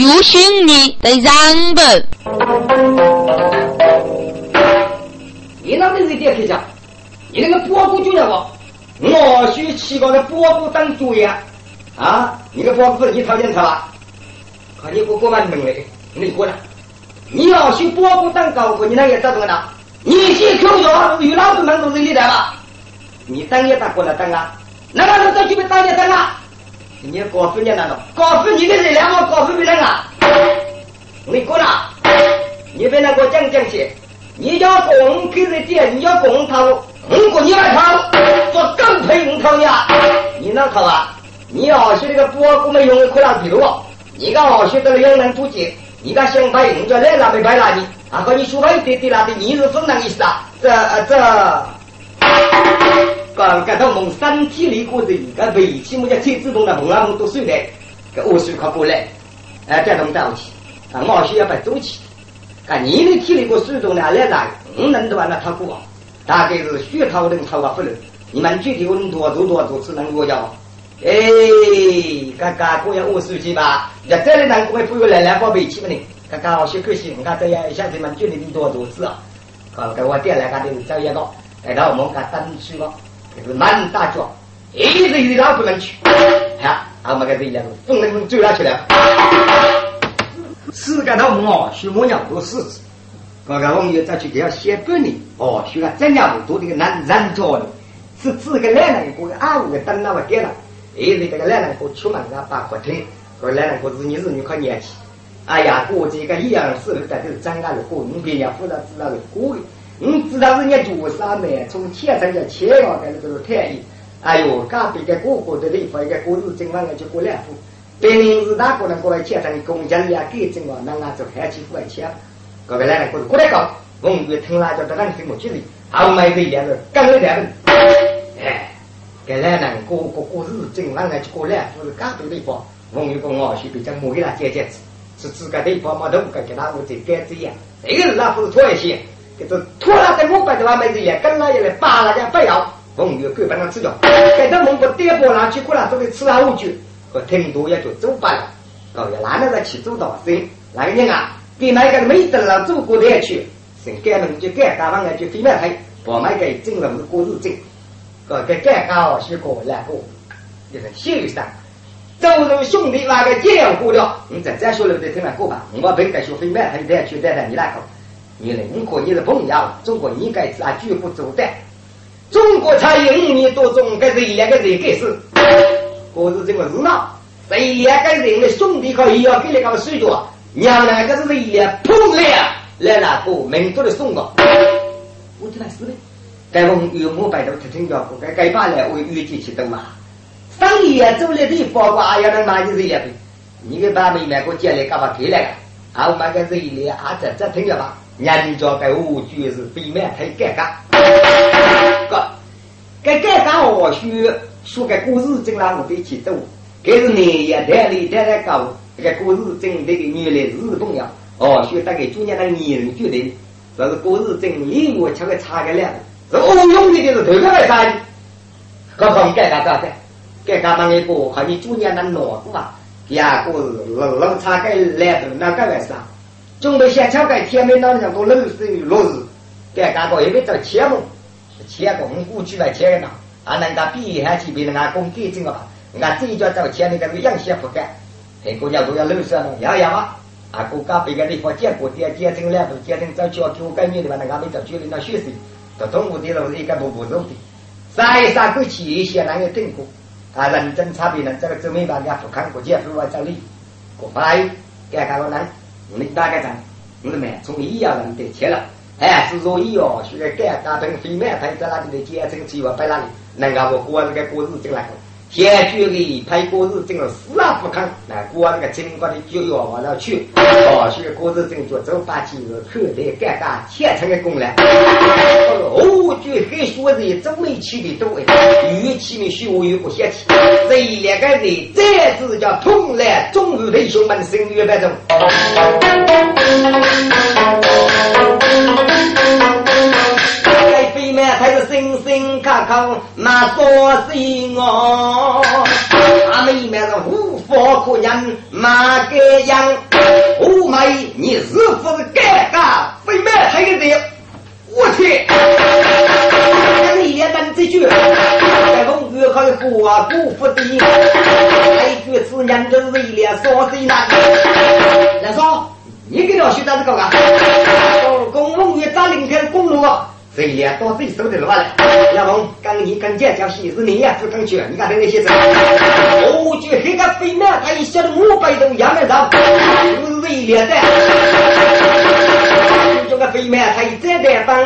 有心你的让步。你那边是点开讲？你那个波谷就要我，我需起个那波谷当主呀！啊，你个波谷是你掏钱出吧？看你给我过完门嘞，你过来。你要去波谷当高官，你那也咋子呢？你去口角有老子门都是你的吧？你当也当过来当啊？那个人都准备当也当啊？你告诉你那个，告诉你的人两个告诉别人啊？你过来，你别那个讲讲去。你要公给人点，你要公掏，五个你来掏，做更配五掏呀？你那掏啊？你要学那个波谷没用的可能比如，你个好学的两人出去，你个想白用着来那没白拿你，啊和你说话一点点那的，你是分那意思啊？这这，刚刚到蒙身体里过的一个尾气，我叫最自动的蒙啊蒙多水的，个污水快过来，哎，这弄到起，啊，毛需要把走起。啊，你的体力过水中呢，来来，五能多那掏过，大概是血掏能掏啊不能。你们具体我能多做多做次能多叫？哎，嘎嘎过要五十几吧？要再来能过不要来来宝贝去不呢？嘎嘎好些可惜，我看这样一下子们具体的多少次啊。好，给我点来嘎的找一个，来到我们嘎登去了，是满大脚，一直一直老不能去。好，我们个这样子，风能走下去了。四个头毛学模样多四次，刚刚我们又再去给他写半年哦，学了这样多的个难难做的，是自个男人过个二五个等那么给了，哎，这个男人过出门啊把客厅，和来人过日日女可年轻，哎呀，过这个一样事的都是真干的过，你别人负责知道是过的，你知道人家做啥呢？从天上要切要的那个太医，哎呦，隔壁的哥哥的地方一个过日正晚上就过两户。别人是哪个人过来签上公奖呀？给证啊，那俺就开起过来签。各位来来，过过来搞，我们就听辣椒的人听不起的，后面这两个刚来两个，哎，给来人过过过日正晚上就过来，就是干多地方，我们有个老师比较莫给他解解是自个地方没得不该给他我再改这样，这个是那不是拖一些，给这拖了在我摆的话没这样，跟那也来扒了家不要，我们就够把它吃掉，给他蒙古颠簸拿去过来都得吃下五句。和听多也就走罢了，高要哪能在去做到生？那个人啊，给那个没得了做过的去，先改门就改，改完了就非买台，把买个进了是过日子，个个改高是过来过，就是秀山，走路兄弟那个这样过了，你再再说了不得听了过吧？我本该学非买台的去带带你那个，你呢？你可你是朋友，中国应该是啊，绝不走的，中国才有五年多种，该是两个人该是。我是这个热闹，谁两个人的兄弟可以要给你搞水着，娘两个是谁也碰了来那个民族的送的，我就来死的。该我们有百度听听叫，该该把来我预计去等嘛。上夜走的地方，我要能买就是两杯。你给把妹买个进来干嘛给来个？啊，我买个这一列啊，这这听着吧。人家该我就是非买太尴尬。个，该尴尬我需。说个故事真让我们一起走，这是年夜台里台台搞这个故事真这个原来是重要哦，所以大概中间那个年人决定，这是故事真一我吃个差个量，是欧用的就是头个来干，各方改革咋的？改革那一个和你中间那脑子啊，第二个是老老差个来的那个为啥？准备先敲个天门那里都六十六日，改革个也别找钱么？钱个我们过去来钱个哪？啊，人家比一下去别人家工资挣个吧？人家这一家找钱，那个是养些不干，很多家都要六十了，要要啊！啊，国家别个地方建国的建成两部，建成早教给我概念的话，人家没找教练那学生，到中午的路是一个步步走的，啥一啥过去一些那个听过，啊，认真差别呢，这个证明人家不看国家不往这里，过来，改革了我们大概讲，我们从医药人得钱了，哎，是说医药，现在改革等非面，他在那里的建成计划摆那里。那个我过这个过日子来，先决的拍过日子了，死啊不肯。那过那个经过的就要往那去，哦，所以过日子就走把几个后台尴尬虔诚的功来。哦，就很说人真没气的多哎，语气没虚，我又不嫌弃。这一两个人再次叫同来，中日弟兄们，声乐百种。还是声声卡卡那说心我，他们一面是无法可言，马个样，你是不是尴尬？非买还个人？我去！让你连单这句，在风雨和过不服的，还句此年的为了说谁难？来说，你给老徐咋子搞啊？哦，公风雨咋临开公路？谁也到自己手里了吧？老公，刚你刚见叫喜事，你也是刚去，你看那些事。我就黑个飞鸟，他一晓得五百多样的上，是为了的。这个飞鸟他一再在帮，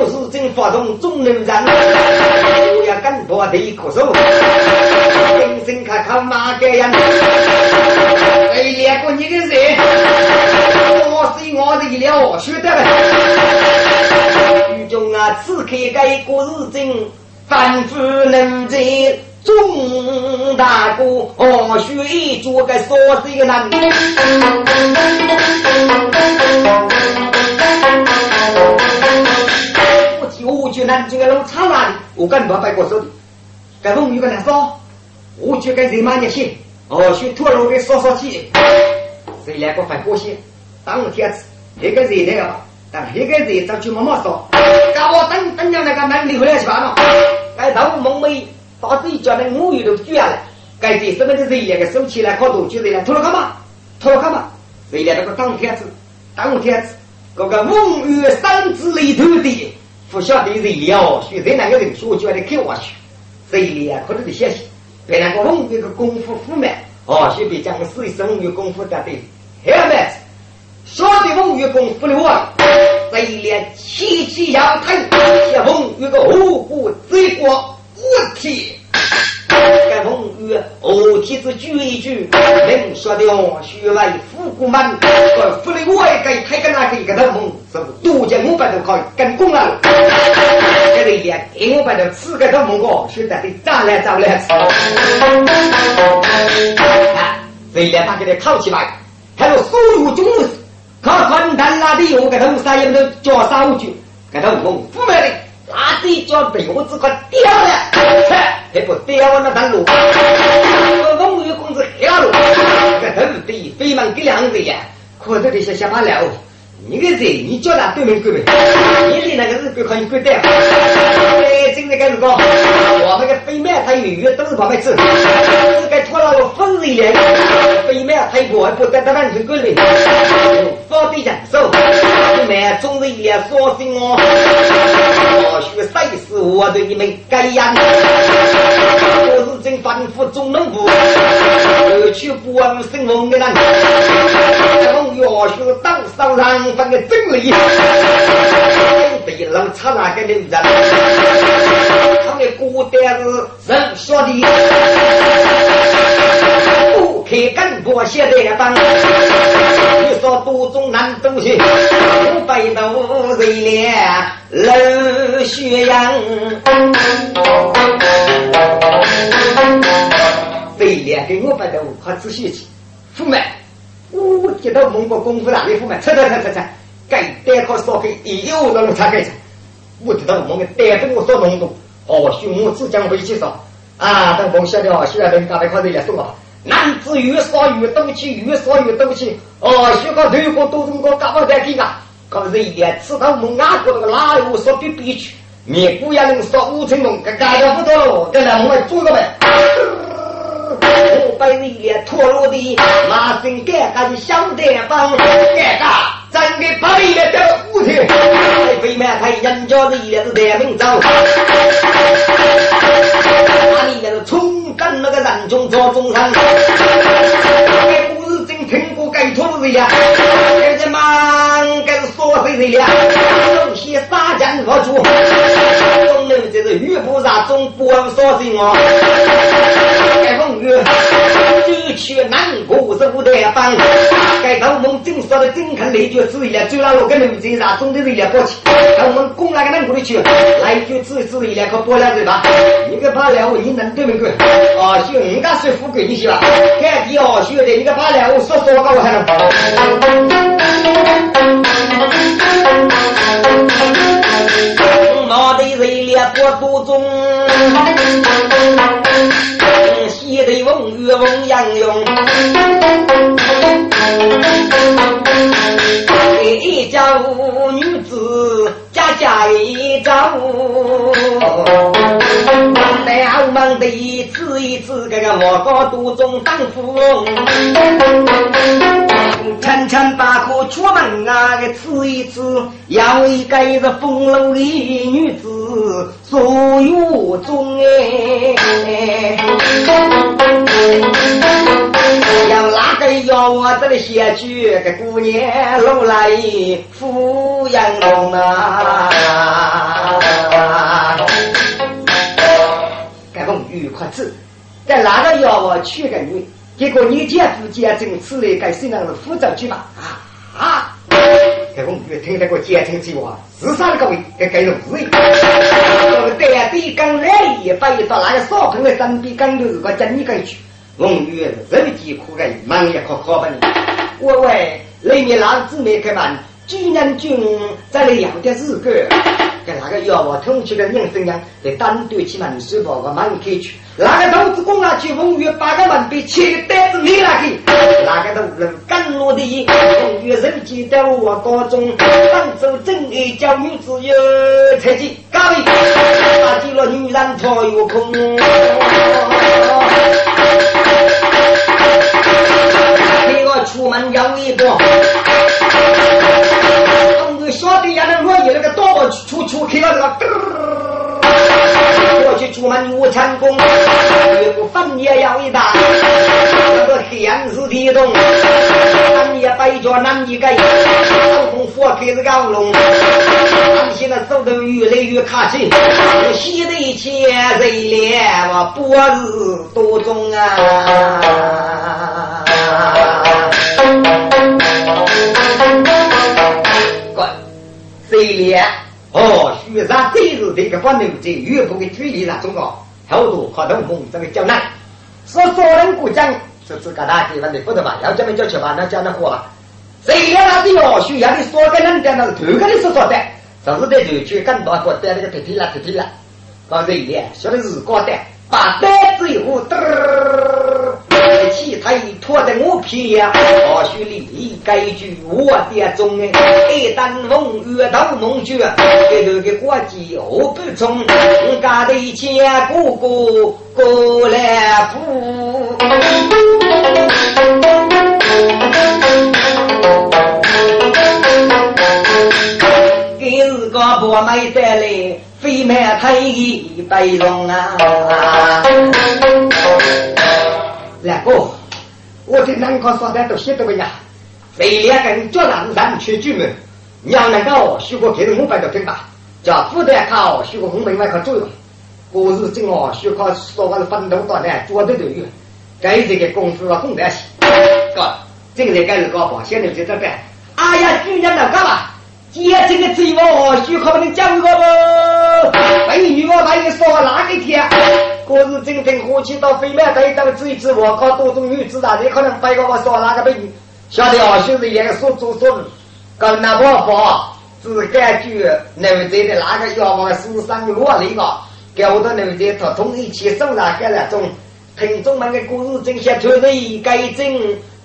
我是真发动中人人，我要干破的可手，人生看看马个人？哎，两个你个人，是我的了，晓得了。中啊，此刻该过日子，反复能在中大哥，哦，学一做个说这个难。我就我就南京个路差哪里？我跟不拜过手的，该问有个难说，我就该人马热心，哦，学脱路的说说起，谁两个反过些，当天子那个热的啊。但那个人早就慢慢说，搞我等等着那个男的回来去吧嘛。该头蒙昧，把自己家的母语都举下来。该这什么的人那个收起来靠多久的了？拖了干嘛？拖了干嘛？谁来那个当天子？当天子，那个蒙语三字里头的，不晓得谁了？学在那个人说就来看我去。谁了？可能得写写。别那个蒙语的功夫富满，哦，学别讲个四声语功夫的对，还没。说的风月功夫的我，这一连七七阳台，小风月个五虎追过五体，该风月五体子举一举，能说的哦，学来富古满，呃，富的我也该开个那个一个头梦，是不？多见五百多可以跟功了，这个一连一五百多四个头梦个，现在得咋来咋来？啊，这一连他给他考起来，还有所有中。他分担那的有个头啥也没叫啥五句，给他蒙不买的，那这叫被我只快掉了，还不掉那条路，我蒙月工资下路，这头对非忙给两个呀，可得的些小八料。你个贼，你叫他对门关门，你连那个日本可以关掉。哎，真的该如果我那个飞麦他有鱼都是旁边吃，是该拖了我分一两，飞麦他一还不得到那去关门，方便享受。买中人也说心哦，我学赛事我对你们该样。正反复中农夫，而去不忘生活的人，从要学当上上。分的真理，被人插那个人，他们孤单是人说的，不可跟不写的当。你说多种难东西，五百多人了冷血样，对联给我百多快仔细去，富满。我接到蒙古功夫哪里富嘛？擦擦擦擦擦，该单靠烧开，又让我擦开擦。我知道蒙古单跟我说浓度，哦，兄我只讲回去烧啊，等蒙晓得哦，需要等刚才靠这来说啊。男子越少越斗气，越少越斗气。哦，学个头个都中国干嘛在听啊？搞是一点，吃到蒙阿国那个哪有说比比去？面姑也能说五成功，干干不多，跟来我们做个呗。我被你也脱落的，马身尴尬的小地方，尴尬，真的白了的五天，非满太人家的也是大明朝，那里面是冲跟那个人中做中山，这不是真听过该脱的呀，这这忙该是说谁谁呀，有些撒江河主，中人这是玉菩萨中不说谁我。风雨，只去南国是五代帮，该到我们正说的正看雷绝之一了，就那六个女子上中的人了过去，到我们攻那个南国里去，来就之之一了，可拨两嘴巴，你个把两我一能对门关，啊，就人家说富贵你去吧，看第二学的，你个把两我说说个我还能。毛的人了过多中。西的翁与翁杨勇，一家五女子，家家一丈。次一次这个我高都中当富翁，层层把苦出门啊，个吃一次，要一个是风流的女子，所有中哎，要哪个要我这里写句个姑娘路来抚养龙啊？在哪个要我娶个女？结果你姐夫结成此类，该谁能是负责去吧？啊啊！这我们听那个结成计划，至少各位该该容易。对对，刚来一把一到那个少碰的身边，刚就是个真你个去。我们人疾苦个，忙也可可不呢。喂喂，里面老姊妹开门，居然君在那要的日个。那个要我通去的人生样，在单独去门市报个门口去，那个投资公啊去风雨把个门被切单子你那去，那个都人甘落的风雨人记得我高中，当初真爱教女子有才气，各位，打击了女人头有空。给我出门要一个。晓得呀，那落叶那个刀出出开了这个，我去出门我成功，越过翻也要一打，那个天时地动，翻也摆脚难一个，手工火开始搞弄，现在手头越来越卡紧，洗的钱热脸我脖子多重啊。对联哦，许上这是这个方面在岳父的距离上中国。好多好多梦这个较难，说做人过讲是自个大地方的不得吧？要这么叫吃饭，那讲那话吧。谁联那的哦，需要的说个人讲那是头个的说说的，只是在头去更多过带那个贴贴了贴贴了，搞这一联说的是高的，把单子以后嘚儿。其他一拖在我皮呀，或许你该句我的中哎，一旦风雨到梦觉，这头个国际何不从？家的钱哥哥过来付，给日个不买得来，非买太一百容啊！两个，我在南康说的都写得个呀？非两个人叫让人去举门，要那个许个给的五百多听吧，叫负担考许个红门外考作用。过日子哦，许考说话是奋斗到呢，做的都有。该这个功夫啊，红得起。哥，这个在该是搞保险的就这个。哎呀，居然能干嘛？接这个嘴巴，许考不能讲个不？美女我把你说哪个天？过日正正火气到飞面对到这一次，我靠，多种女子啊，你可能白个我说哪个美女？晓得啊，就是也所做所为，跟那婆婆只感觉男仔的那个要往世上落里个，搞得男仔他同一起送上干那种听众们的故事，真像全是一改正。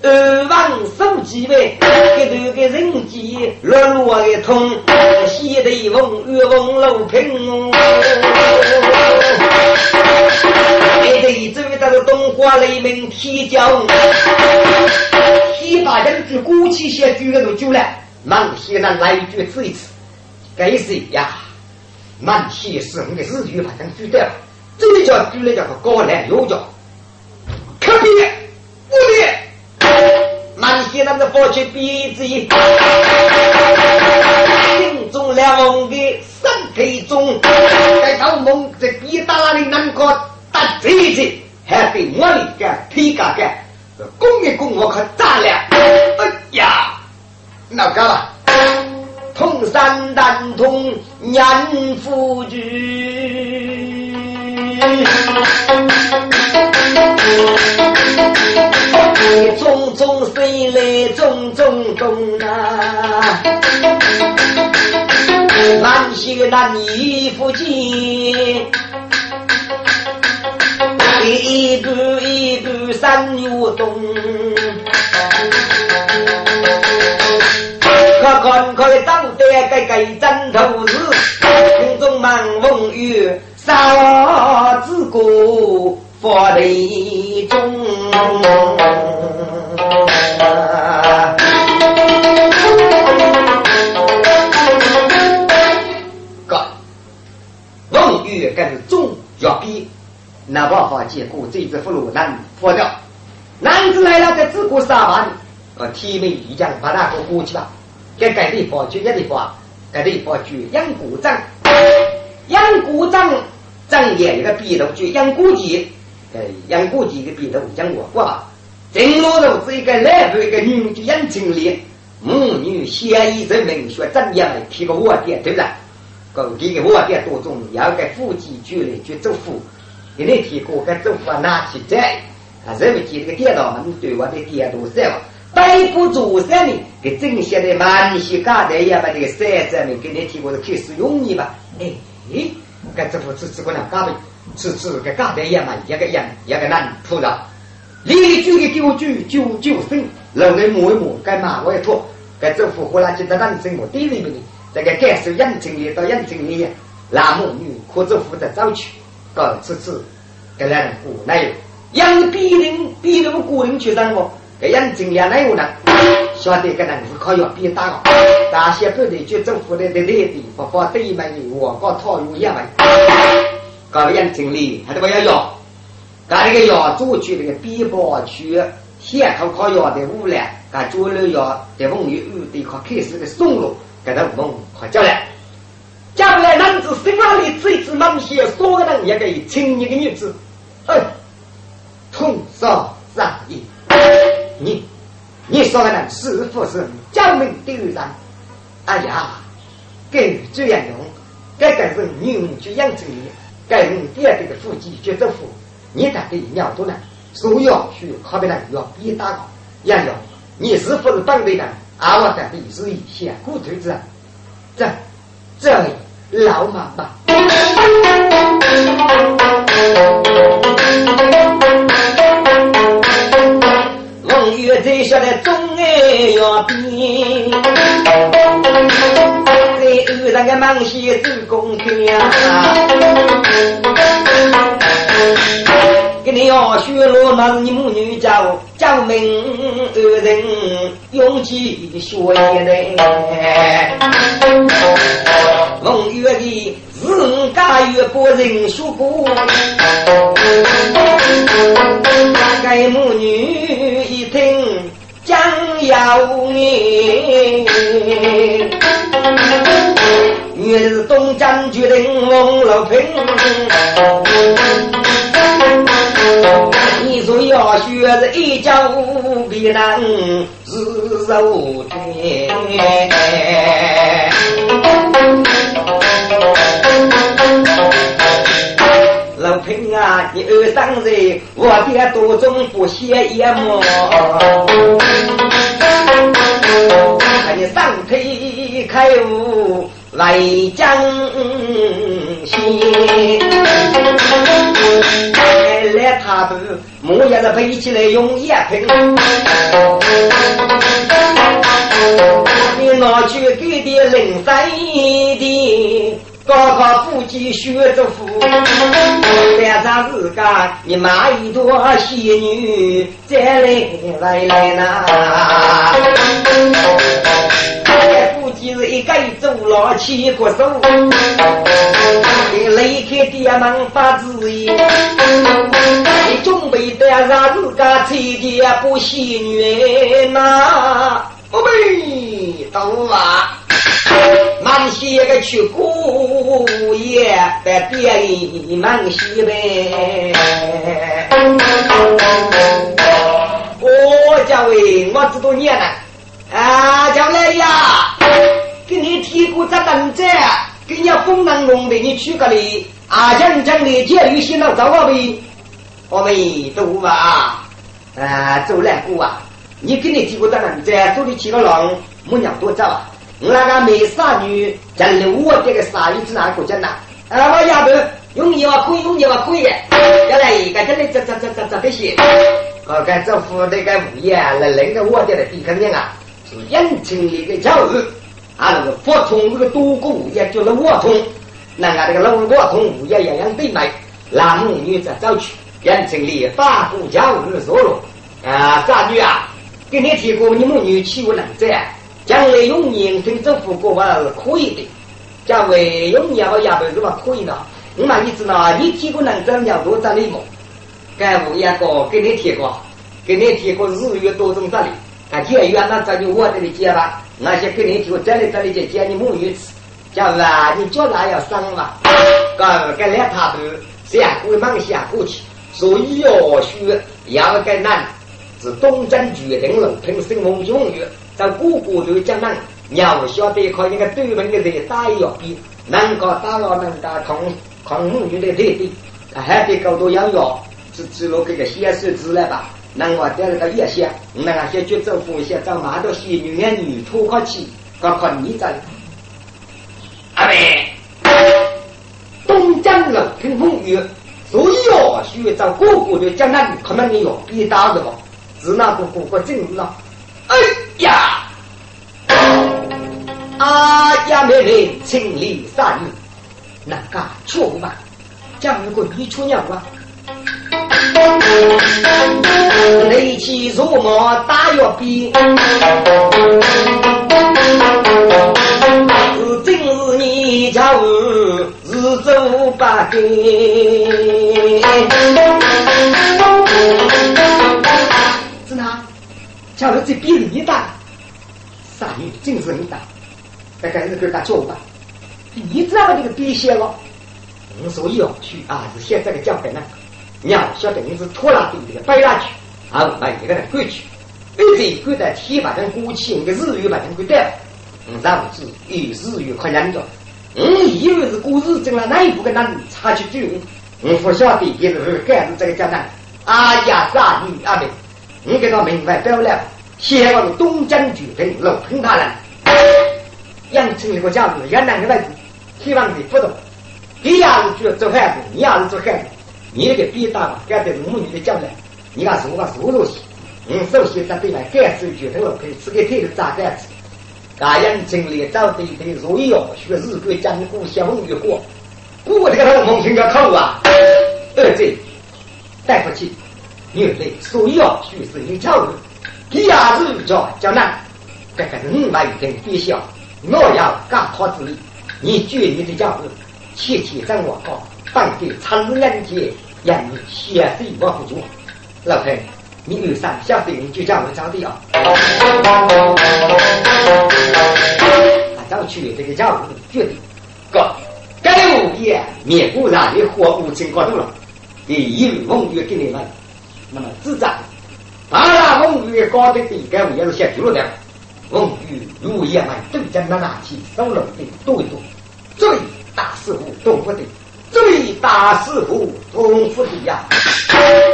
二王手机呗，给头个人机落落的通，西头风月风楼平。哎，对，这位那个东华雷鸣铁匠，铁把人句鼓起些举那个酒来，忙些那来一句吃一次，该谁呀？满些是我的日语把人举的，这里叫举了叫个高粱油叫，可别，不别。满心那个佛去鼻子，心中两的身体中，在头梦在鼻大那里难过打嘴子，还给我里干皮干干，攻一攻我可炸了！哎呀，那干了？通山丹通年富聚。种种水来种种种啊，南西南衣服间，一步一步三月冬，可看可长得个个枕头子，空中忙风雨。啥子过佛地中。那办法结果这只俘虏难破掉。男子来了，在自古杀完，呃，天命一将把那个过去吧。给该地方去一地方，该地方去养古章，养古章，张爷一个笔头去养古籍，呃，养古籍的笔头讲过过吧。正路头是一个来头一个女就养清丽，母女相依人民学张爷们提个卧垫，对不对？个这个卧垫多重要，给夫妻举来去祝福，给你提过个祝福拿起在，啊，人们记这个电脑们对我的电脑在。背不住山呢，给正些的满些嘎的也把这个山上面给你提过的开始用你吧。哎，该这副子只管那嘎的，此次给嘎的也嘛，一个样一个难铺着。离句的九句九九声，老人摸一摸，该马我一拖，该这副呼啦就在当真我地里面的，这个感受养成里到养成里，男母女可这副在早去，搞此次给两人过来有，养逼人逼人个人去当我。这样尽量来我呢，晓得个人是靠要变大个，大些部地区政府的的内地不发对门我搞套路也门，搞样经理还得不要要，搞那个要住去那个边包区，先靠靠要的污染，搞做了要的风雨雨的靠开始的松路，给他我们快叫来，将来男子生哪里这一次忙些，所个人也可以请一个女子，哎，通杀杀意。你，你说的是不是教命丢人？哎呀，给这样用，该个是女去养成你，该用第二个腹肌去征服，你才可以秒多呢。所要去好比那要比打高，杨勇，你是不是当地的？啊，我的历史一些骨头子，这这老妈妈。月在下来中哎要比，在岸上个忙些做工作给你要学罗马你母女教教明二人用气学一人，孟月的自家月过人学过，该母女要你，原是东江决定孟老平。你说要学是一教必然是受天。老平啊，你二三岁，我爹多种不写一么？你上腿开悟来江西。来来他不，木叶子背起来用叶盆，你拿去给的零三的，高考腹肌学着腹，晚上自家你买一朵仙女再来来来呐。今日一个走老七国手，你离开爹门发旨意，你准备带上自家妻爹不喜女呐？宝贝，懂啊？满些个去姑爷在店里满些呗。我家喂，我知道你了。啊，将来呀，给你提过这等子，给你风能龙的，你去个里啊，真正的监狱先到找我呗，我们都吧，啊，走来过啊，你给你提过这等子，做的七个狼，没娘多早啊，那个美少女，真的我这个鲨鱼是哪个国家呢？啊，我丫头，用你话可以，用你话可以，原来一个真的这这这这这这些，我看这副那个物业，那那个我的的地肯定啊。是养成一个教育，啊，那个佛通这个多个物业叫做沃通，那个这个老沃通物业样样对卖，男女在早去，杨经理大姑家务日说了啊，三女啊，给你提过你母女欺负男子，将来用年听政府过话是可以的，将来用年我也不是么可以的。我嘛你知道，你提过男子要多责任么？该物业个给你提过，给你提过日月多种责任。啊，节约那这就我这里接吧，那些给你提这里这里就接你母女吃，叫是啊，你叫哪要生嘛？个个两他都下过忙下过去，所以要学要个难，是东征决定了，凭什么永远在个个都讲难，要晓得靠一个对门的人打要比，能够打了能打抗抗母女的对比，还得搞多养药，是只落这个显示字了吧？那我带了个夜些，那个些就走风险，走马到西女眼女拖靠起，搞靠你这。阿妹，东江楼听风雨，所以哦，需要找哥哥的江南，可能你要比打的吧？是那个哥哥进入了。哎，啊呀妹妹，情理善女，那个错嘛？讲如果你出娘啊？雷起如毛打药比，是今是你家务是走八根，是哪？假如这比你大，啥女今日你大，大概是跟他叫吧。你知道这个比些了？我所以要去。啊，是现在的江北呢。娘晓得你是拖拉队的个背下去，啊，把一个人过去，一直过在天把人过去，那个日月把人过掉，嗯，然后是以日月看人着，嗯，以为是过日子了，那一部跟那差距最我，不晓得也是干是这个简单。啊呀，傻女阿妹，你给他明白不了，先往东江举平楼平他人，养成一个家子，原来的位置，希望你不懂，你要是做做孩子，你要是做孩子。你那个逼大嘛，该在母女的将来，你看说话说东西，你，首先在对面感受决定了，可以吃个腿的炸杆子，大样经历找对对，所以要学日国讲古相越过，过这个老蒙听叫口啊，二这带不起，因为所以要学是你教育，第二是叫叫难，这个人外跟必须要，我要干好自己，你绝你的教育，切切掌握好。放给常人节，让你先生我不做。老黑，你有啥小事就叫我讲的啊。他早去这个家务决定，哥，该物业面部上的货物清搞定了，第一梦月给你们，那么自在。当然，梦月高的地该物业是先丢了的。梦月物业们都将那拿起手楼的多一多，最大师傅懂不得。最大师傅功夫的呀，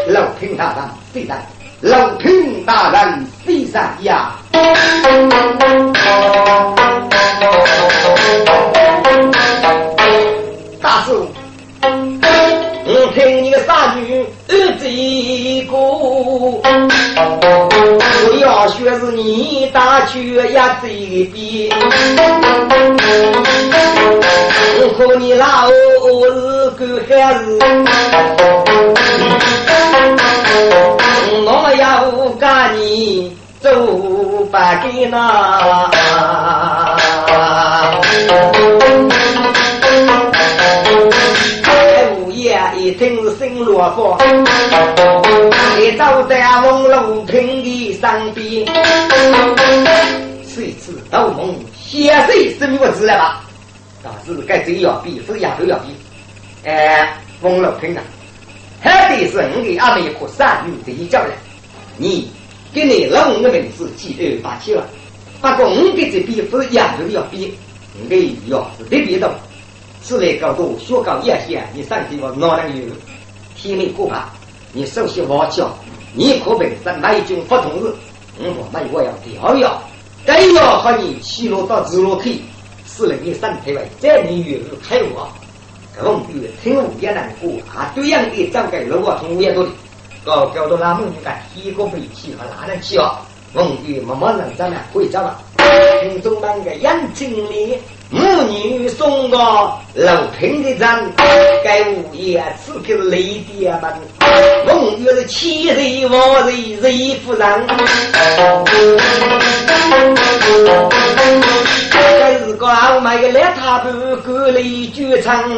老平大人虽然，老平大人虽然呀，大师，我听你个傻女儿子我要学是你大学呀这边。和你老是个孩子，我要赶你走八给那。午夜一听是新罗佛，你走在梦楼平的上边，谁知道梦写谁什么字了吧？啊，是该这要比，是丫头要比。哎，翁老平啊，还得是你给阿妹一颗善女这一叫来，你给你老五的名字记得发起了。不过我给这比是丫头要比，你要是特别多，此类高度学高一些，你上去我哪能有？天命可怕，你首先我教，你可本身那一种不同日，我那我要调要，该要和你起落到直落去。是人的身体为，这你月入开我，公月听我也难过啊！对样的长个如果听五也多的，搞搞到那梦就干一个背气和哪能气哦？梦月慢慢能长呢，可以长了。听中班个眼睛里母女送个楼平的人，该物业此刻雷电门，梦月是七岁王瑞瑞夫人，该是个傲慢的邋遢不歌里剧场人，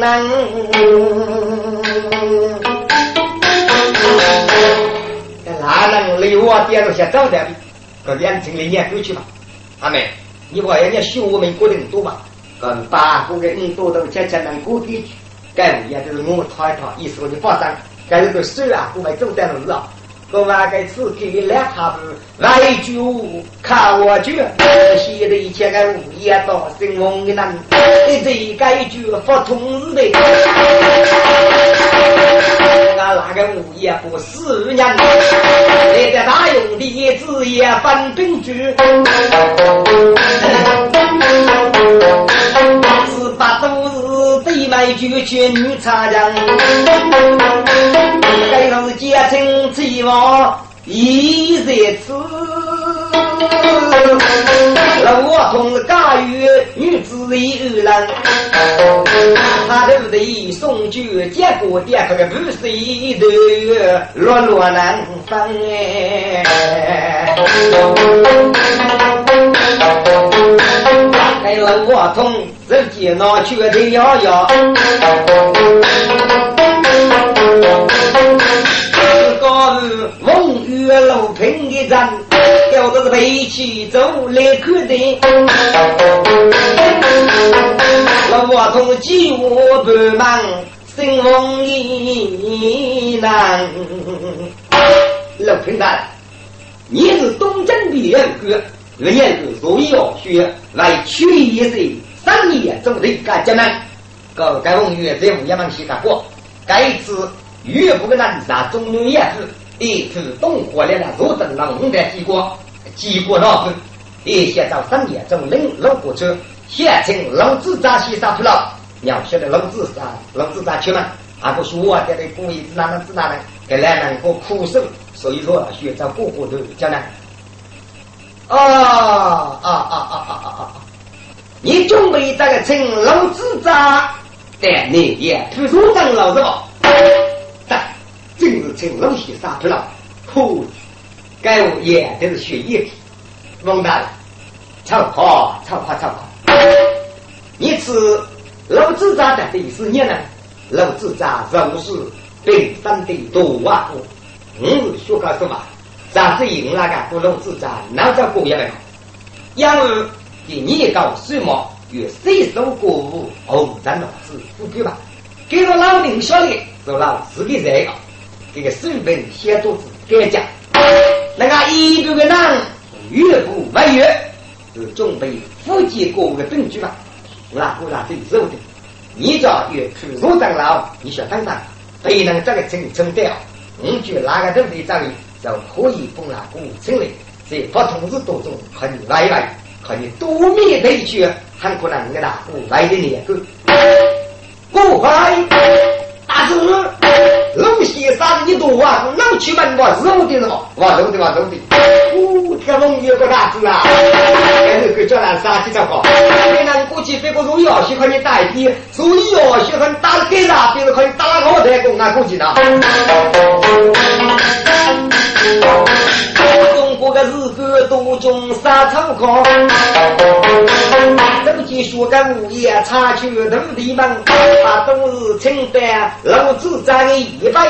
哪能离我点了些早点的？个眼睛里念过去吧，阿妹，你话人家学我们过得多吧？跟八股的人多都渐渐能过地去，该物业就是我套一套，意思我就发展，该是个水啊，我们走在路上，我们该此给你两下子来句看我句，写的一切个物业到新闻的人，一这该句发通知的，俺那个物业不四年，来在大用的子也分兵局。十八都是对门就去女茶人，该是结成期望一在此。老我同是家有女子一人，他都得送酒，结果点这个不是一头落落难分。哎，老我同自己拿去的摇摇。风雨路平的人，有的是背起走来看的。老我同几我不忙，心风意难。老平大，你是东征的人哥。人言是所以要学来取一些三年总得干艰难。个该风雨在五也门西干过，该次越不跟南沙中原也是。一次动火来了，若等了五代结果，结果那分，一些到三年中领老火车，县城老子扎西沙去了，要晓得老子扎老子扎去嘛，还不是我这里故意哪能知哪能，给来人个苦手，所以说学在个个都艰难。啊啊啊啊啊啊啊！你准备这个请老子扎在你也不说当老子吧？但今日请老先生不了，呼，该物也都是学一体，王大人，超好，超好，超好。你此老子扎的第四年呢？老子扎仍是本身的多啊！我是说个什么？咱是用那个古老子扎，哪叫过也没有。因为第二高水毛与水手过物红咱老子不对吧？给了老林晓得，做老子的人啊。这个水本写作字改讲，那个一个个人越不为越，是准备复建国的证据吧？那不那对肉的，你叫越去入长老，你想等等，没能这个成成掉，你就哪个都得长就可以封了古城来，在不同日当中很来来，可以多面对决，很可能给他古来的年个，不快。大师师，龙先生你多啊，能去门我肉的了，我肉的我肉的。哦，这个龙有个大子啊，还是个叫人杀鸡这个。你看过去这个如要喜欢你代替，所以要喜欢打给他，别人可以打我台工啊，估计呢。中国的日本多种杀草糠，走进学个物业查去土地门，把都是清代老子占一百，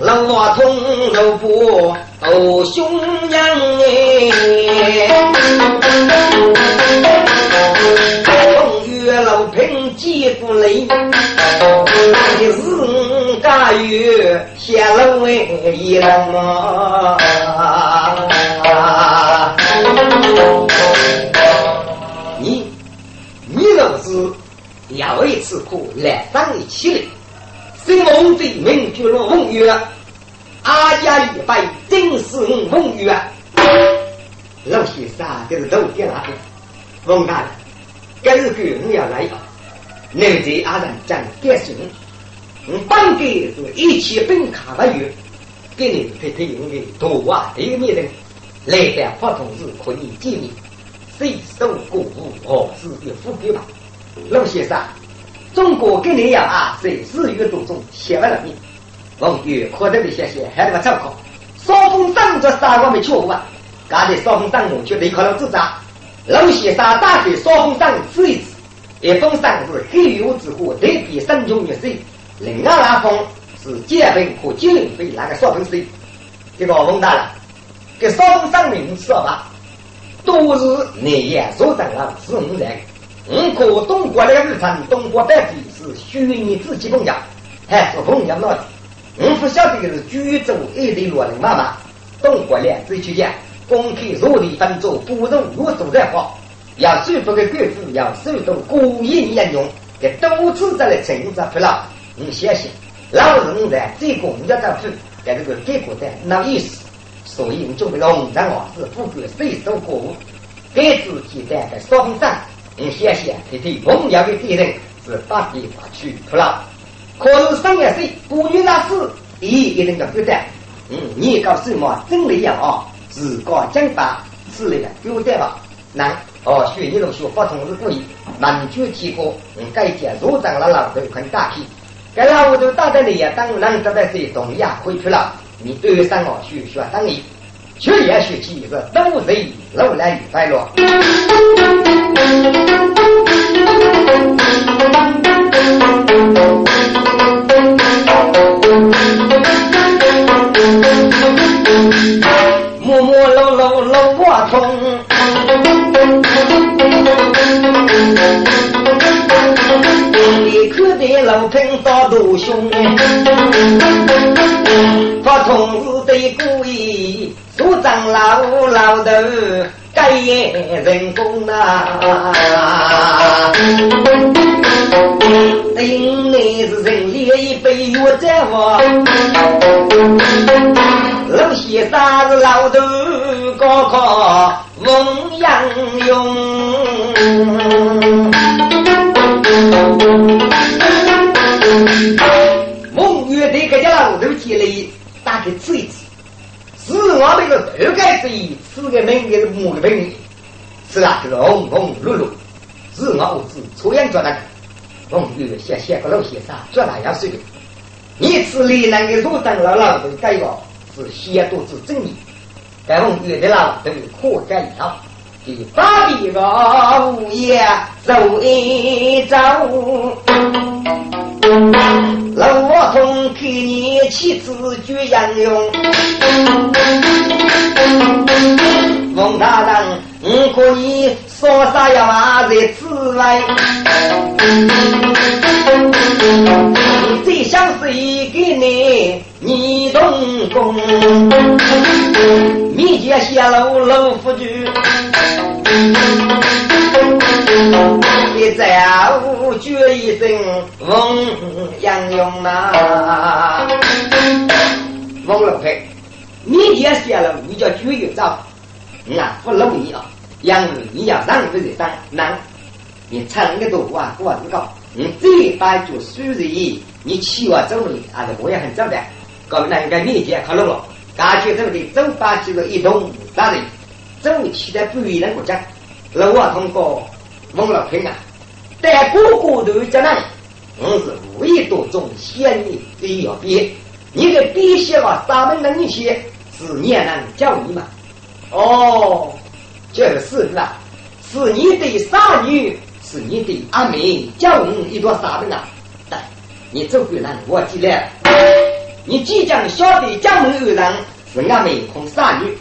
老瓦通肉不哦凶样哎，风雨老平几不累，一日。大雨下了为一人嘛，要一次苦来上一起来，新梦最名绝了风月，阿家一拜真是风月，老先生就是都点那个，王大人，今日我要来了，能在阿人讲点心。我本该是一起本卡的月，给你推推用的多啊！一个名人，来的普通是可以见面，谁受过户，何时有富贵吧？陆先生，中国跟你一样啊，在日月当中写完了命。王玉可得的谢谢，还那个照考。少峰山这三个没错啊，刚才少峰山我却离开了自扎。陆先生打给少峰山吃一次，一封山是黑油之火，特别生穷月水。另外那封是结婚和结婚费那个少峰水。这个问大了，给少峰山名说吧，都是内业所长了，是五人。五个东国的日常，东国代地是虚拟自己供养，还是供养那？我不晓得是居州一对罗人妈妈，东国两只去讲，公开弱地分作不容我所在话，要最不的贵妇要受到故意应用，给多次在来惩罚不了。你相信，老人在这个人家的份，在这个结果的那意思，所以你就被龙章王子不管谁受过，给自己带个双上。你想想，这对重要的敌人是把地方去除了。可是三月岁，不女那事，一一定要交代。嗯，你告什么真理要啊？自告讲法，此类的交代吧。那哦，学你都学不同是故意，满卷提过，嗯，该讲入长了老头很大气。该老头大的你也当然得在这东亚回去了。你对上我学学当你。学也学起是都是老来与快乐。默默搂搂搂我痛，立刻的老贫到肚胸，发痛是对故意。做长老老头该人工啊，因为是人力一杯药在我，老先生是老头高考翁阳勇，我那个头盖子，是个名个木的名，是啊，这个红红绿绿，是我子抽烟做那个，红绿绿写写个老先生做那样水的。你吃里那个路灯老老的改个是写多字正义，但红绿的老都可改一套。第八个午夜走一走。老我同看你妻子绝杨勇，孟大人，我可你说啥要话在之外？你最想谁给你？你动工，米家泄露老夫君。一再无绝一声翁杨勇呐，翁老太，你也写了，你叫绝一招，啊不容易啊！杨儿你要让不人当难，你唱个多啊，我知道，你这把就输人，你期望走路啊，我也很正的。搞那个面前看到了，感觉这里走发起了一动大人，走起来不一样国家，那我通过翁老平啊。在哥哥头讲呢，我是无意多种先你非要编，你的编写了三门的那些是年人教你吗？哦，这是是啊，是你的傻女，是你的阿妹教你一段啥门啊？对，你走过来，我记得，你即将晓得江门二人是阿妹空傻女，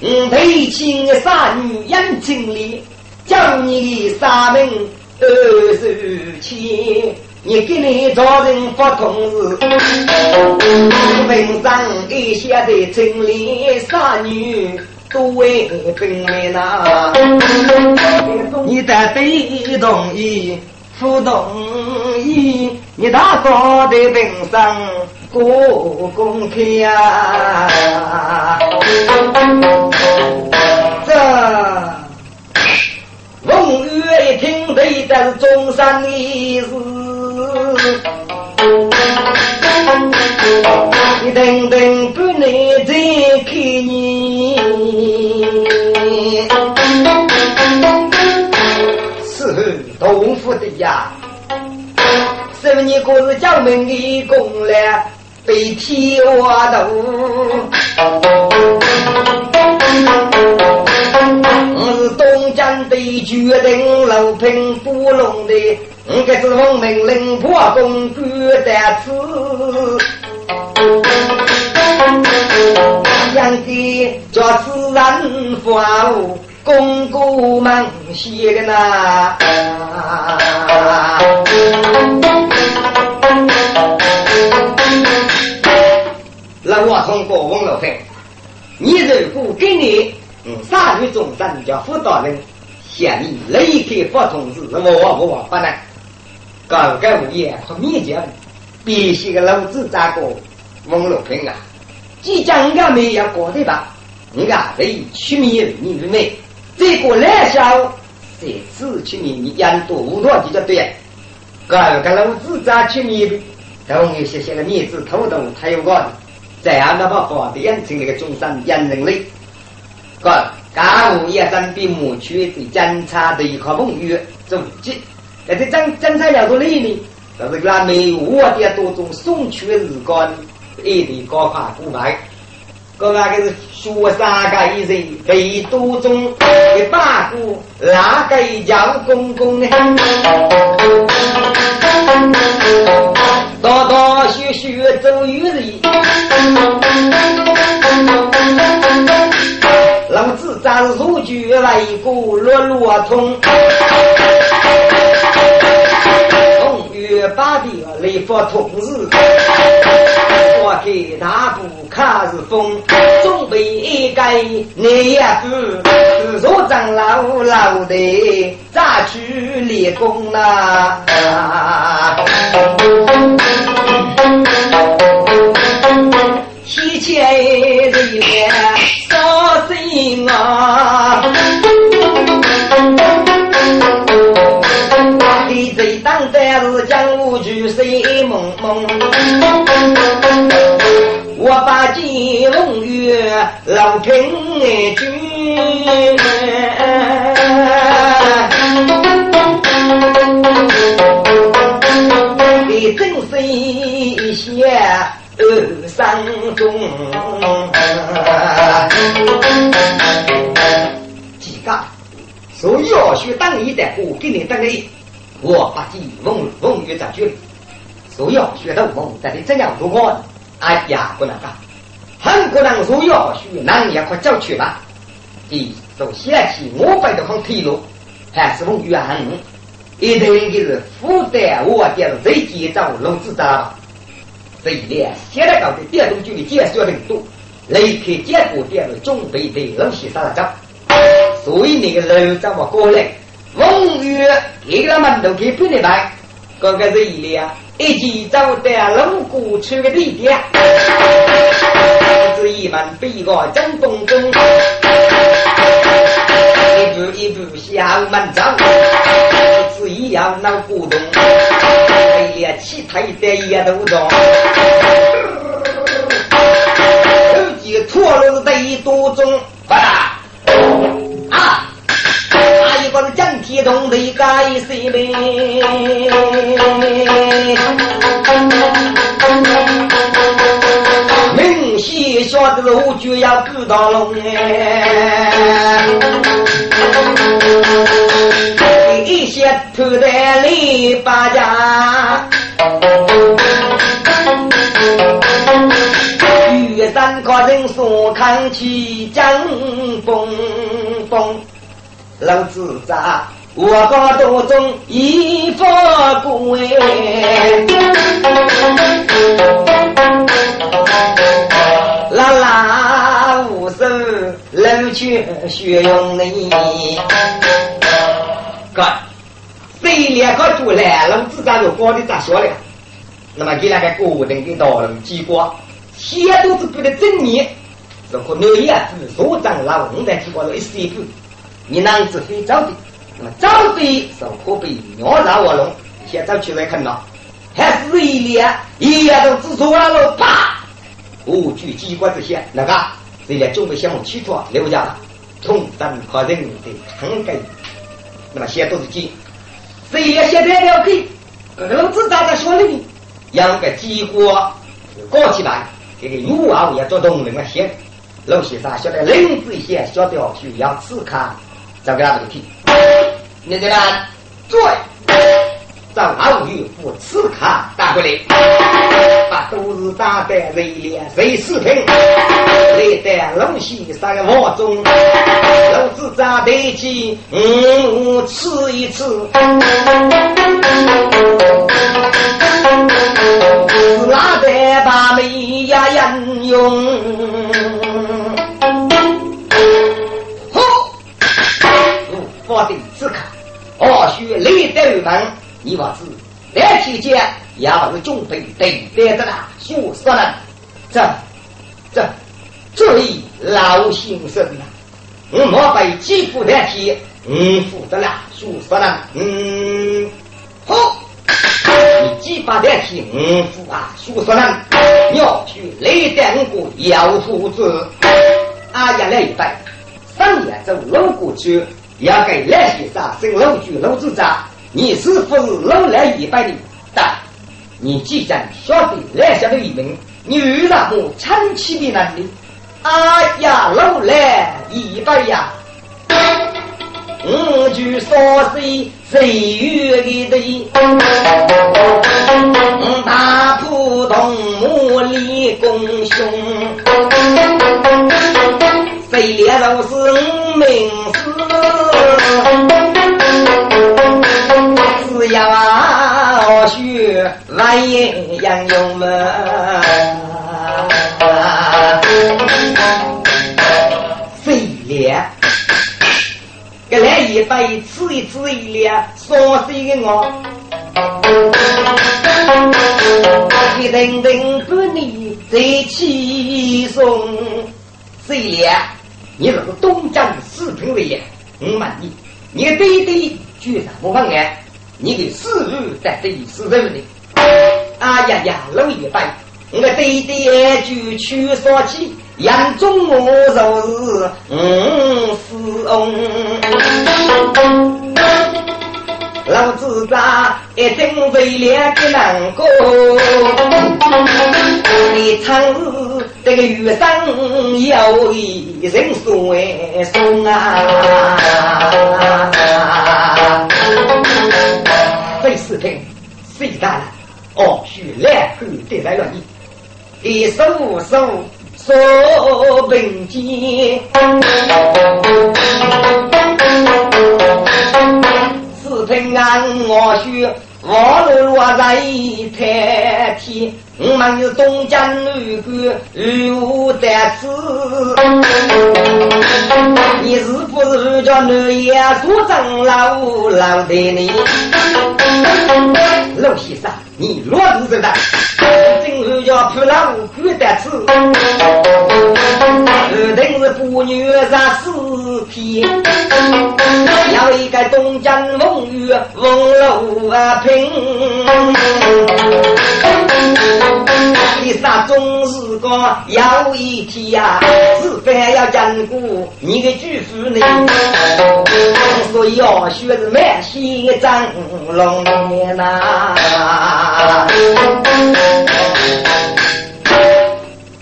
嗯，配亲的傻女眼睛里，教你的傻门。二十七，你给你找人发通知，文章一写在城里，傻女都为本来呐。你的被同意，不同意，你大哥的文章过公开呀？这 龙。听得一是钟山的意思你等等不能再看你是候东府的呀。是你过是江门的功力被替我的我是东江的决定楼平不龙的，我可是奉命令破公关的此。想给叫自然发物。公公们写的呐，那我通过问老飞，你如果给你嗯杀女众生叫辅导人，向你立刻发通知，那么我我不能。高干物业和面前，必须个老子咋个问老飞啊？即将人家没有搞的吧？你看这取名你的没？这个来小，在此去年你养多五多就叫对。个个老子咋去年的，都有些些个面子偷渡才有个，这样的话发展成那个中山养人类。个干物业真比牧区的检查的一块风雨总结，那这检检查要多累呢？就是那没有我的多种送去的日光，一定高跨古白。个那个是学三个一人，被多中一把股，哪个叫公公呢？大大小小都有人，老子咱入局来一个落落通。月八的雷发通知，我给大步开始封，准备一个内呀子，自说长老老的咋去练功呐？提前一年烧心啊！谁当在是江湖聚水蒙蒙？我把金龙玉老听句，你真是些二三中。所以要学当一的，我给你当个一。我把这梦梦月在这里，所以学到梦，但你怎样度过？哎呀，不能干，很可能所要学，那也快叫去吧。第首先起，我摆的。方铁路，还是梦月很，一定的。是负担我的。最紧张龙子吧。这一列现在搞的。电动距离减少很多，立刻结果电路准备的。龙西上了走，所以你个楼怎么过来？风雨一个门都可以不得白，这个是一列，一起走到龙谷区的地点，是一门比个真风中，一步一步向门走，是一样闹古董，哎呀，其他一点也都中，手机脱落在一多中，啊！是江天东的改姓名，明显晓得我就要赶到龙，一些头戴篱笆家，玉山高人说看起江风风。老子在我高道中一发功哎，啦啦无声冷却血用你。哥，这两个出来，老子咋就高的咋说了？那么给那个固定跟道路机关，些都是不得正面，如果你也是所长老，我在机关里一四步。你男子非招的，那么招的受可被鸟绕我龙，先走起来看到，还是一脸一眼都指出来了，啪！无惧机关这些，那个这些准备项目起出留下了，同等可人的很给，那么先都是鸡，谁也现在了去，这个老子站在说里，养个鸡窝，搞起来，这个女娃也做动人了些。老先生晓得林子些，晓得要去要刺卡，这个样子去。你这个对。找老岳父刺客打过来，把都是打得热烈谁视频，来得龙溪山王中，老子扎得起，嗯，吃一吃，是哪得把美呀引用？雷得门。你话是来期间要是准备对待的啦，学说呢？这这这一老先生呐，我莫被几副代替，嗯，负责了，学说呢？嗯，好，你几把代替，嗯，负啊，学说呢？要去雷电国要兔子，阿爷来一拜，三爷走路过去，要给来些啥？生老居老子长。你是否是老来一百的？但你既然晓得来下的一名，你遇到我长期的能力，哎呀，老来一百呀！五句说谁谁月的对？大普通木立功雄，谁也都是名士。要，学万言杨勇们，谁了？给来一杯，吃一吃一了，说谁给我？一等等不你再起送，谁了？你这个东江四平为也，我。问你，你对对居然不放眼？你的思路在对是人的，哎呀呀，老一辈，我对对就去说起，眼中我就是嗯是翁，老子在一定为了个难过，你唱这个雨生有一人送送啊。费事情，谁大了？哦，许两口得来了你，一手手说并肩，四平安我许。我路我在太天，我们是东江女官，如得子。你是不是叫男爷所长老老的你？老先生，你落子知道？今日叫破老官得此，二定是妇女杀四片，要一个东江风雨风楼啊平。你啥总是个有一天呀，是非要兼顾你的祝福呢？所以要学是满心张龙面呐。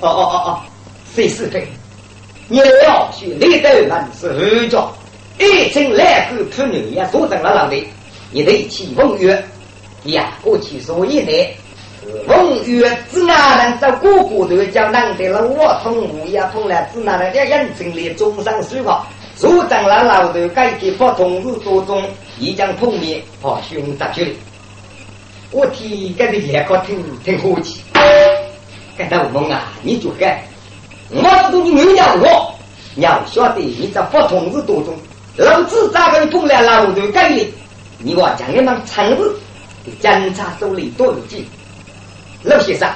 哦哦哦哦，谁是非？你要学历代人是二家，一进来后出牛也坐等了老的，你得起风雨。呀，过去所以呢，风雨只哪能在过过头叫难得了我同无也碰了只哪能叫人情里终生水泡，所长了老头改革不同日多中，已将碰面哦，凶杂去了。我听这个也可挺挺和气，感到梦啊，你就该，我知道你没有我，你要晓得你在不同日多中，老子咋个碰了老头改革，你我讲你们成日。检查手里多有劲，老先生，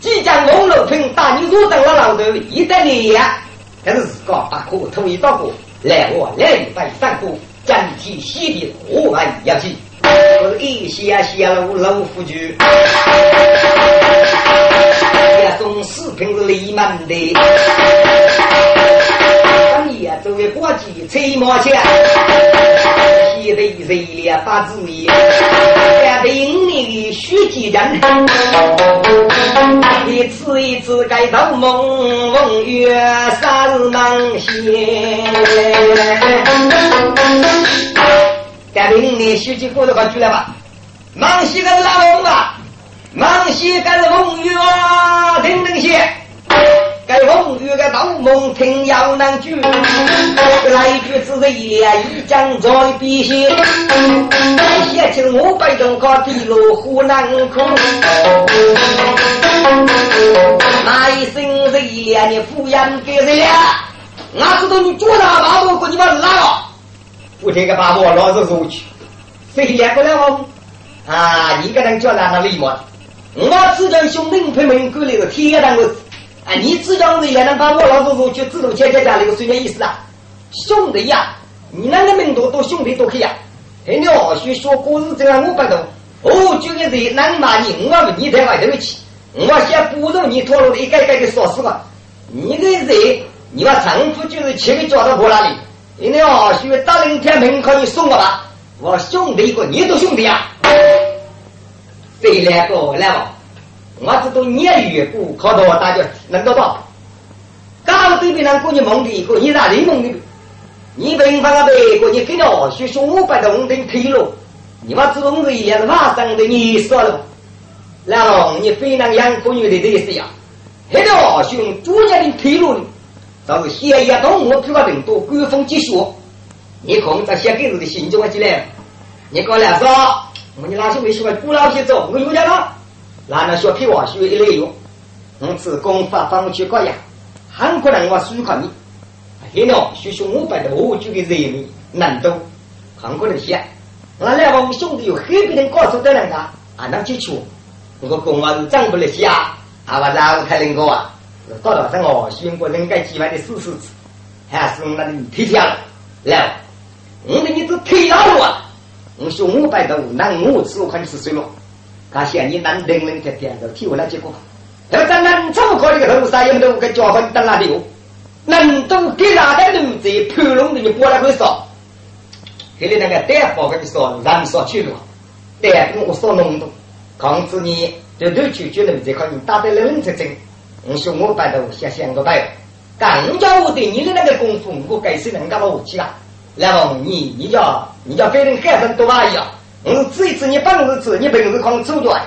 即将龙楼坪打你入等了老头，一得力呀！可是自个把苦头一道过，来我来一杯三锅，整体洗的我来要紧。我一下下路老夫君，也送四瓶子李满的，半夜作为伙计吹毛枪。记得谁了八字里，三平你须记人，一次一次改造梦，梦月三梦仙。改平你须记过了快出来吧，忙西个是哪梦啊？忙西个是梦月等等些。该风雨个道梦听要难句，来句只是一一讲在笔心，写起我百种个地路湖南苦，那一生是一年的敷衍给谁了？我知道你做大把握过你把哪个？不听个把握老是出去，谁练不了啊？一个人叫哪个礼貌？我只讲兄弟朋友们过来个天堂个。哎，你只讲是也能把我老祖宗就自动姐姐家里个什么意思啊？兄弟呀，你那个命多都兄弟都可以啊。哎，你二叔说故事这样我不懂。哦，就个人能骂你，我问你在外头去，我先不容你脱落的一个一个的说死吧。你个人，你把丈夫就是钱给抓到我那里。你二叔打零天门口你送我吧。我兄弟一个，你都兄弟啊？谁两个来吧？我知道你也越过考到大家能得到，高对比人过你蒙的一个，你哪里梦的？你平方个别个，你跟着二叔说五百多公斤披露，你把这种子也是马上的你说了，然后你非常养妇女的这思呀，黑的二叔主家的披露的，都是先一动我批发人多，官方结束，你控制写给人的心中起来，你过来说，我你哪些没喜欢古老些走，我有点了。那那小屁娃学一类用，我此功法方去搞呀，韩国人我输考你，黑鸟学学五百的我就给人民难度，韩国人写，那两帮兄弟有黑别人告诉的人啊，啊那接触，我公安是长不来写，啊我然后开人个啊，到了上哦，选过人该几万的四十次，还是那里提前了，来，我给你都退了啊，我说五百多，那我吃我看你是谁了？他嫌你难听人天天都替我来结果，要咱能怎么搞这个头啥也没有个家伙等哪里？能都给哪个奴才盘龙的你过来会说，给你那个大夫跟你说，燃烧去了，大夫我说浓度，控制你就都去就能这块你打得冷冷清清，我说我摆头想想个摆，更加我对你的那个功夫我该是能干到武器啊，然后你你叫你叫别人害人多啊一样。我指一指你本事指，你本事靠手段。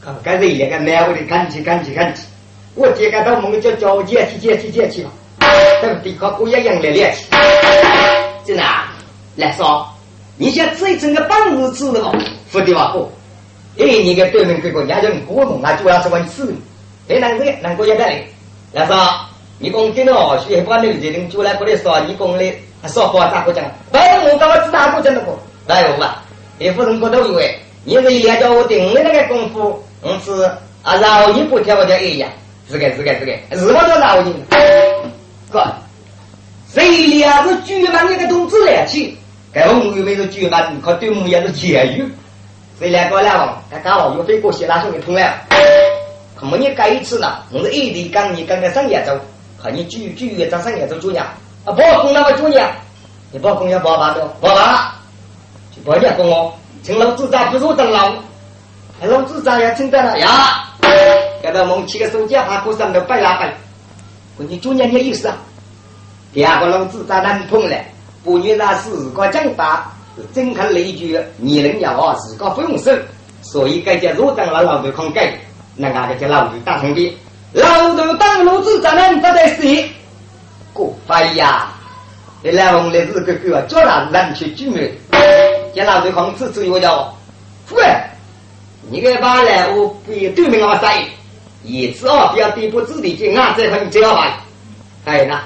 看，该是一个难为的，赶紧赶紧赶紧！我这个到梦叫叫接起接起接起了，等抵抗过一样来练去。真的，来说，你先指一指个本事指了嘛？不对吧？不，哎，你个对面这个伢叫你过梦啊，主要是问事。哎，那个那个也得来。来说，你讲今天哦，学把那个人就来过来说，你讲的说话咋个讲？哎，我刚刚知道我讲的不？来我吧，你夫人过都以为你是一叫我定的那个功夫，我是啊老一不跳我就哎呀，是个是个是个，是我叫饶你。哥，谁俩是举满那个东子来去？该我们有没有举满？可对我们也是监狱。谁两个来往？他刚好又飞过西拉兄弟通了。可么你改一次呢？我是异地刚你刚刚上亚洲，可你举举一张上亚洲主娘啊，不公那么主娘，你不公要包八的，包办。不要跟我，请老子在不是我当老，老子咋也请得了呀。给他蒙起个手机，还过上头摆拉摆。我你中年的意思啊？第二个老子咋难碰嘞，不女那是个讲法，正看那句你人要啊，自个不用手，所以该叫罗当老老头抗改，那个叫老头打通的，老头当老子在南不得死，过哎呀！你来我们来日个个叫他人去举门。见老对方子只有叫，喂，你个把来我比对面我塞，一次哦不要低不自的去俺这块你最好办，哎那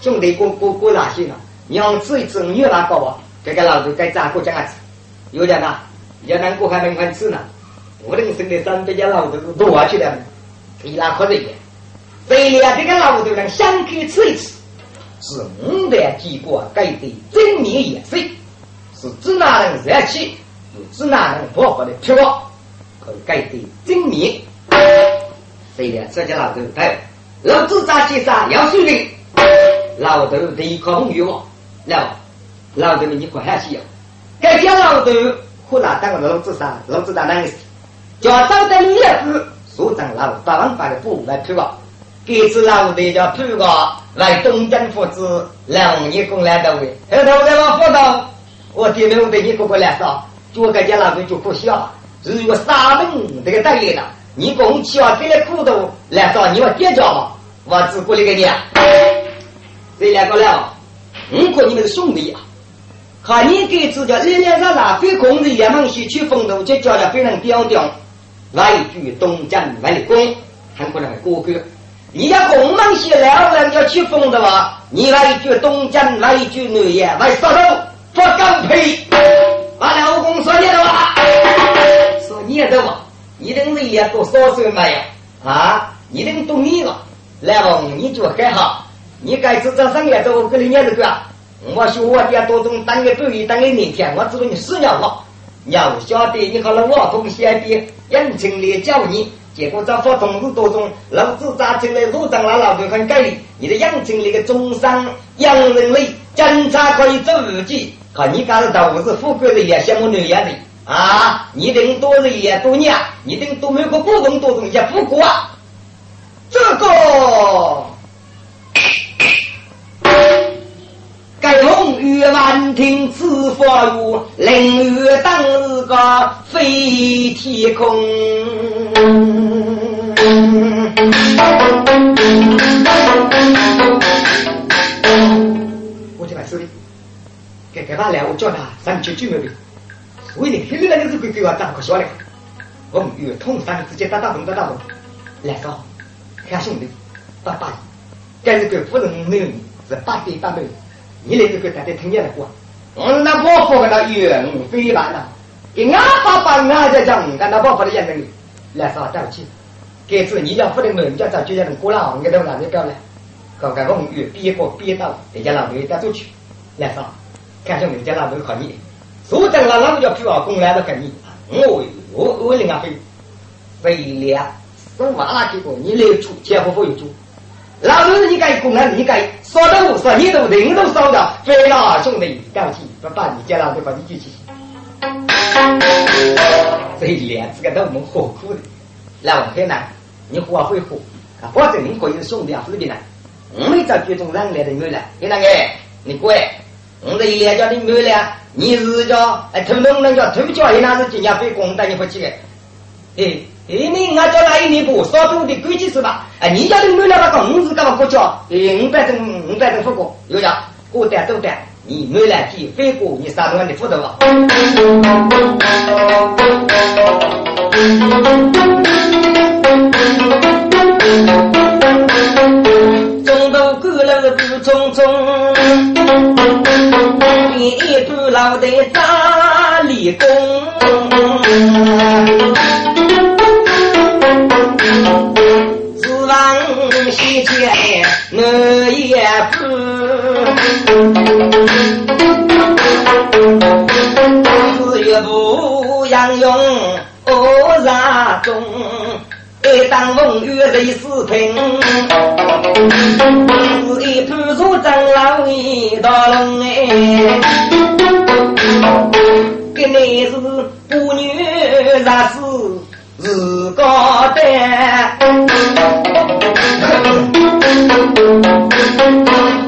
兄弟过过过哪些呢？你要吃一次你有哪个啊？这个老头该咋过这样子？有点呐，要难过还没饭吃呢。我人生的三百家老头多下去了，一拉可以，非俩这个老头能相去吃一次，是五代几个改的真名也是。是指哪人热气，是指哪人不好的皮包，可以改对正面。谁的？这叫老头对，老子扎起啥要修的？老头对抗欲望，那老头们你可还需要？该家老头胡哪当个老子啥？老子当那个叫招待叶子，所长老八万八的布来推个，给次老头叫推个来东江父子两年工来的位，后头在往辅导，我弟妹我对你哥哥来说，就该家老头就不笑，如果杀人这个大爷了，你公起啊给了苦头来说，你要结交嘛，我只顾那个你，这两个了，我过你们是兄弟啊。看你给自家日日上上非工人也门西去风头，就叫他非常标调。外居东江外的工，韩国人的过去。你要工忙些了，人要去风的话，你外居东江外居女也外杀头做狗屁。把老公说你的话，说你的话，你等日也多少岁没有啊？你等懂你了，来往你就还好，你该知道生意都跟你念这个。我说我爹多种当个主意，当个明天，我知道你死了了。要晓得你和了我同学的杨经理教你，结果这发同事多种，老子扎进来路长老老头很给力。你的杨经理的中山杨人类警察可以做日记，看你干的都是富贵的也羡慕女人的啊！你等多人也多年，你等多没个不同多种也不过这个。盖龙玉万听此法语，凌月当日个飞天空。给给他来，我叫他上去救命的。为了黑了那个是给给我打可笑了。龙玉通山直接打打动打打动，来个看兄弟，爸爸，该是给夫人没有你，是八弟八妹。你那个大家听见了不？嗯，那我不跟他远飞完了，给俺爸爸俺在讲，俺那爸爸的眼睛里来啥道歉？这次你要不能门叫找就叫人过了，你都哪里搞了？搞个风雨憋过憋到，人家老头带出去来啥？看上人家老头看你，所长了，那么叫皮老公来了看你，我我我另外飞飞了，我完了结果你来出，前夫妇有住。老头子，你该工人，你该烧豆腐，你都人都烧掉，飞了兄弟，高兴，不把你家老头把你举起。这两这个都们好苦的，老很难，你活会活，啊，保证你可以是兄弟啊，是的呢。我没找这种人来的没了，你那个，你乖，我这一两叫你没了，你是叫哎，偷东人叫偷叫，你那是今年被公带你不去的，哎。哎，你俺叫那一年不少多的规矩是吧？哎，你家的没了个工资干嘛不交？哎，五百挣五百挣不过，有讲过单都单，你没来提飞过你三万的负责了。中途过了不匆匆，你一步老得扎立功。西天我也不，是一部杨勇恶杀中，一当风雨人死平，是一盘茶长老一道龙哎，跟你是不女杀死。自个的，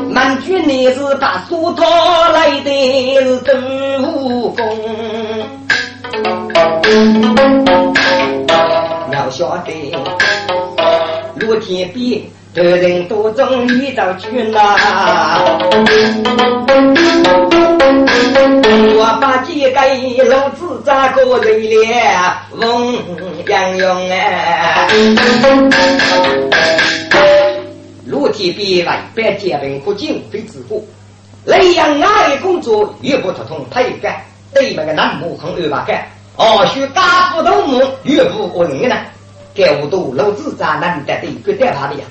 满军你是把苏讨来的是真武功，晓得陆天比。得人多中一道军呐，我把几个老子扎个人脸，翁杨勇哎，陆天边外边结婚不敬非自负，雷阳爱工作越不突通配干，对那个南木坑二把干，哦，许大不动木越不过人呢。该无度老子咋难得的个带他的呀？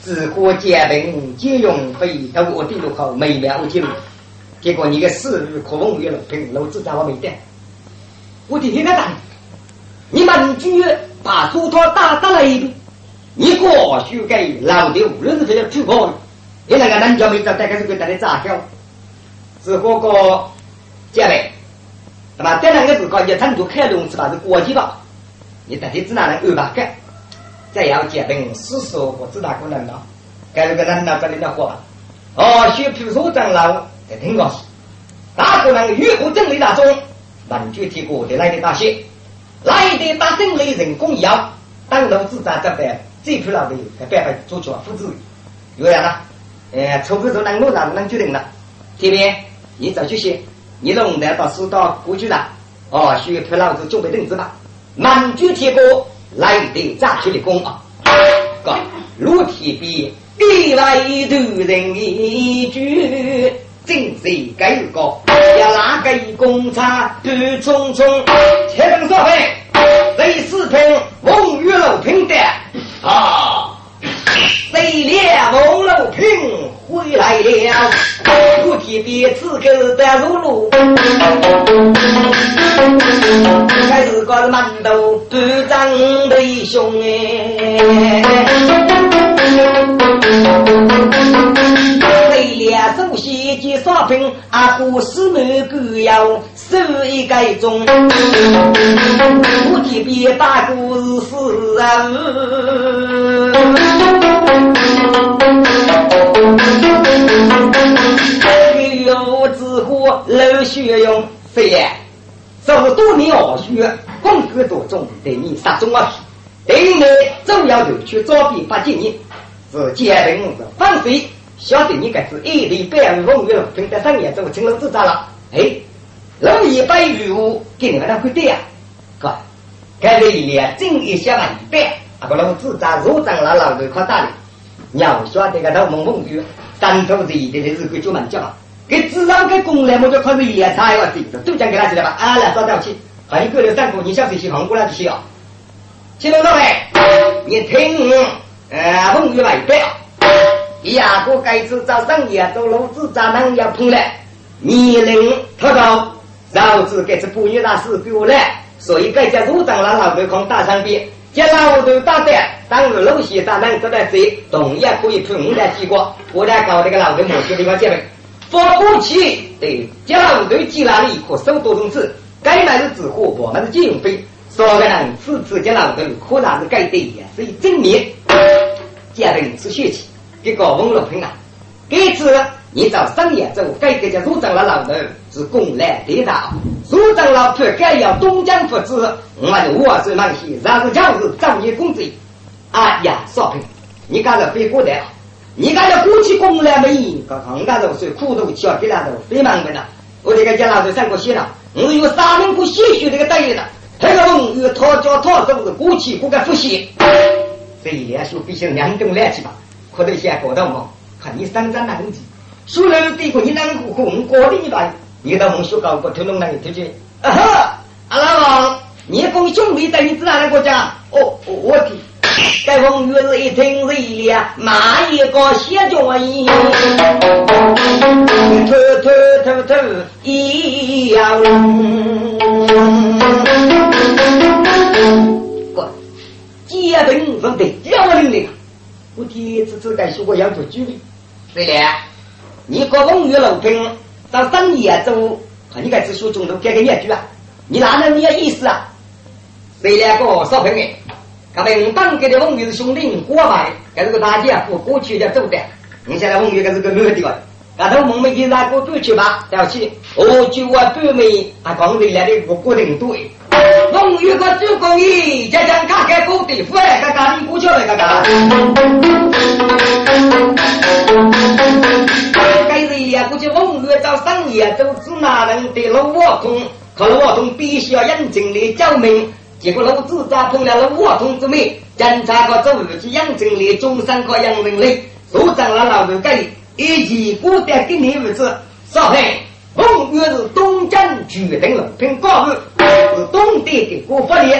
自古结兵皆用飞，到我地路口美妙无结果你个死日可风月了，凭老子咋我没得？我的天哪！你们居把朱涛打打了一遍，你过去给老刘认识这个出口，你那个男叫没找带个这个带的咋叫？是各个结尾，那么这两个字讲，一成都开龙是吧？是国际吧？你到底只哪能安排个？再要结冰，四十我知道可能了。该这个人拿这里的话，哦，学皮书长老在听高兴，大个人越过真理大众，万具体过的来的大些，来的大真理人工药，当楼自在这边最疲劳的还办法做出复制，有样了，呃，抽不出能路上能决定了。这边你早去写，你弄得到四道过去了，哦，学皮老子准备凳子吧，满具体过来的扎起的功啊，个裸体边。历来都人一句，正是改个，要哪个公差不匆匆？且等说费，第四篇风雨楼平的啊，谁料风楼平回来了，不提别此狗的入路，还是个馒头不长的兄哎。为了首先及商品，阿哥是没够要收一个钟。我这边大哥是啊，有子火老学用，谁呀？这么多年学学，功课多重，对你杀中啊！对你重要的去招兵发建议。是结定是放水，晓得你该是一礼拜二风雨了，平得三年之后青楼自杀了。哎，老一百雨雾给你们那会对呀？哥，该这一年正一些万一百，啊不能自杀，入长了老头靠大的。要晓得个头蒙蒙雨，三头子一的日子就蛮叫，给至少给公来我就靠着一年差一万子，都讲给他起来吧。啊，来，早点去，还有个人三个，你想谁去韩国那就去啊？青楼各位，你听。呃，风雨来北，呀，个该子早上也走路子咋能要碰了？年龄太高，老子该是不愿大事给我来，所以该家组长让老头空打上边，叫老头打的，当日路西咋能做得贼，同样可以碰五来几个，我来搞这个老头某些地方见面，发过去对，叫老头寄来了一颗手多种子，该买的纸货，我们是借用费。说个人次次接老头，可能是该对也是正面。家庭是血气，这个翁老平啊，这次你找商业做，该给家组长了老头是公来领导，组长老头该要东江复职，我就我是忙些，然后就是仗义公子。哎呀，少平，你刚才飞过来，你刚才过去公来没？刚刚刚才是苦头吃，给老头非忙的了。我这个家老头三个血了，我有三名不血血这个待遇的。这个龙与讨教讨都是过去不敢复习，这一连说必须两种来去吧，可得先搞到梦，看你三张难记，说了对过你难过过过的一般，你到梦学高过头龙那里头去。啊哈，阿拉王，你公兄弟在你自然的国家，哦，我的，该风雨是一听是一连，马一个写脚印，偷偷偷偷一样。结冰是得幺零零，我第一次只敢说我要做主力。对了，你搞风雨楼平到三年走，你该只说中途改个业主啊？你哪能你要意思啊？谁两个少平的，刚才我当给的风雨是兄弟过来，该是个大姐过过去的走的，你现在风雨该是个女的吧？那头我们一拿过过去吧，要去，我就我半妹啊，刚回来的个固定队。龙玉个主公爷，家家家家过地府来，家家你过桥来，家家。该日呀，估计龙玉找生意都只哪能得了沃通，可了沃通必须要认真的教明。结果老子扎碰了了沃通之命，检查过周日去养成里，中山个养人力，所长了老头给。以及古代给你儿子少平，凤月是东江决定了，凭告诉是东帝的国法律。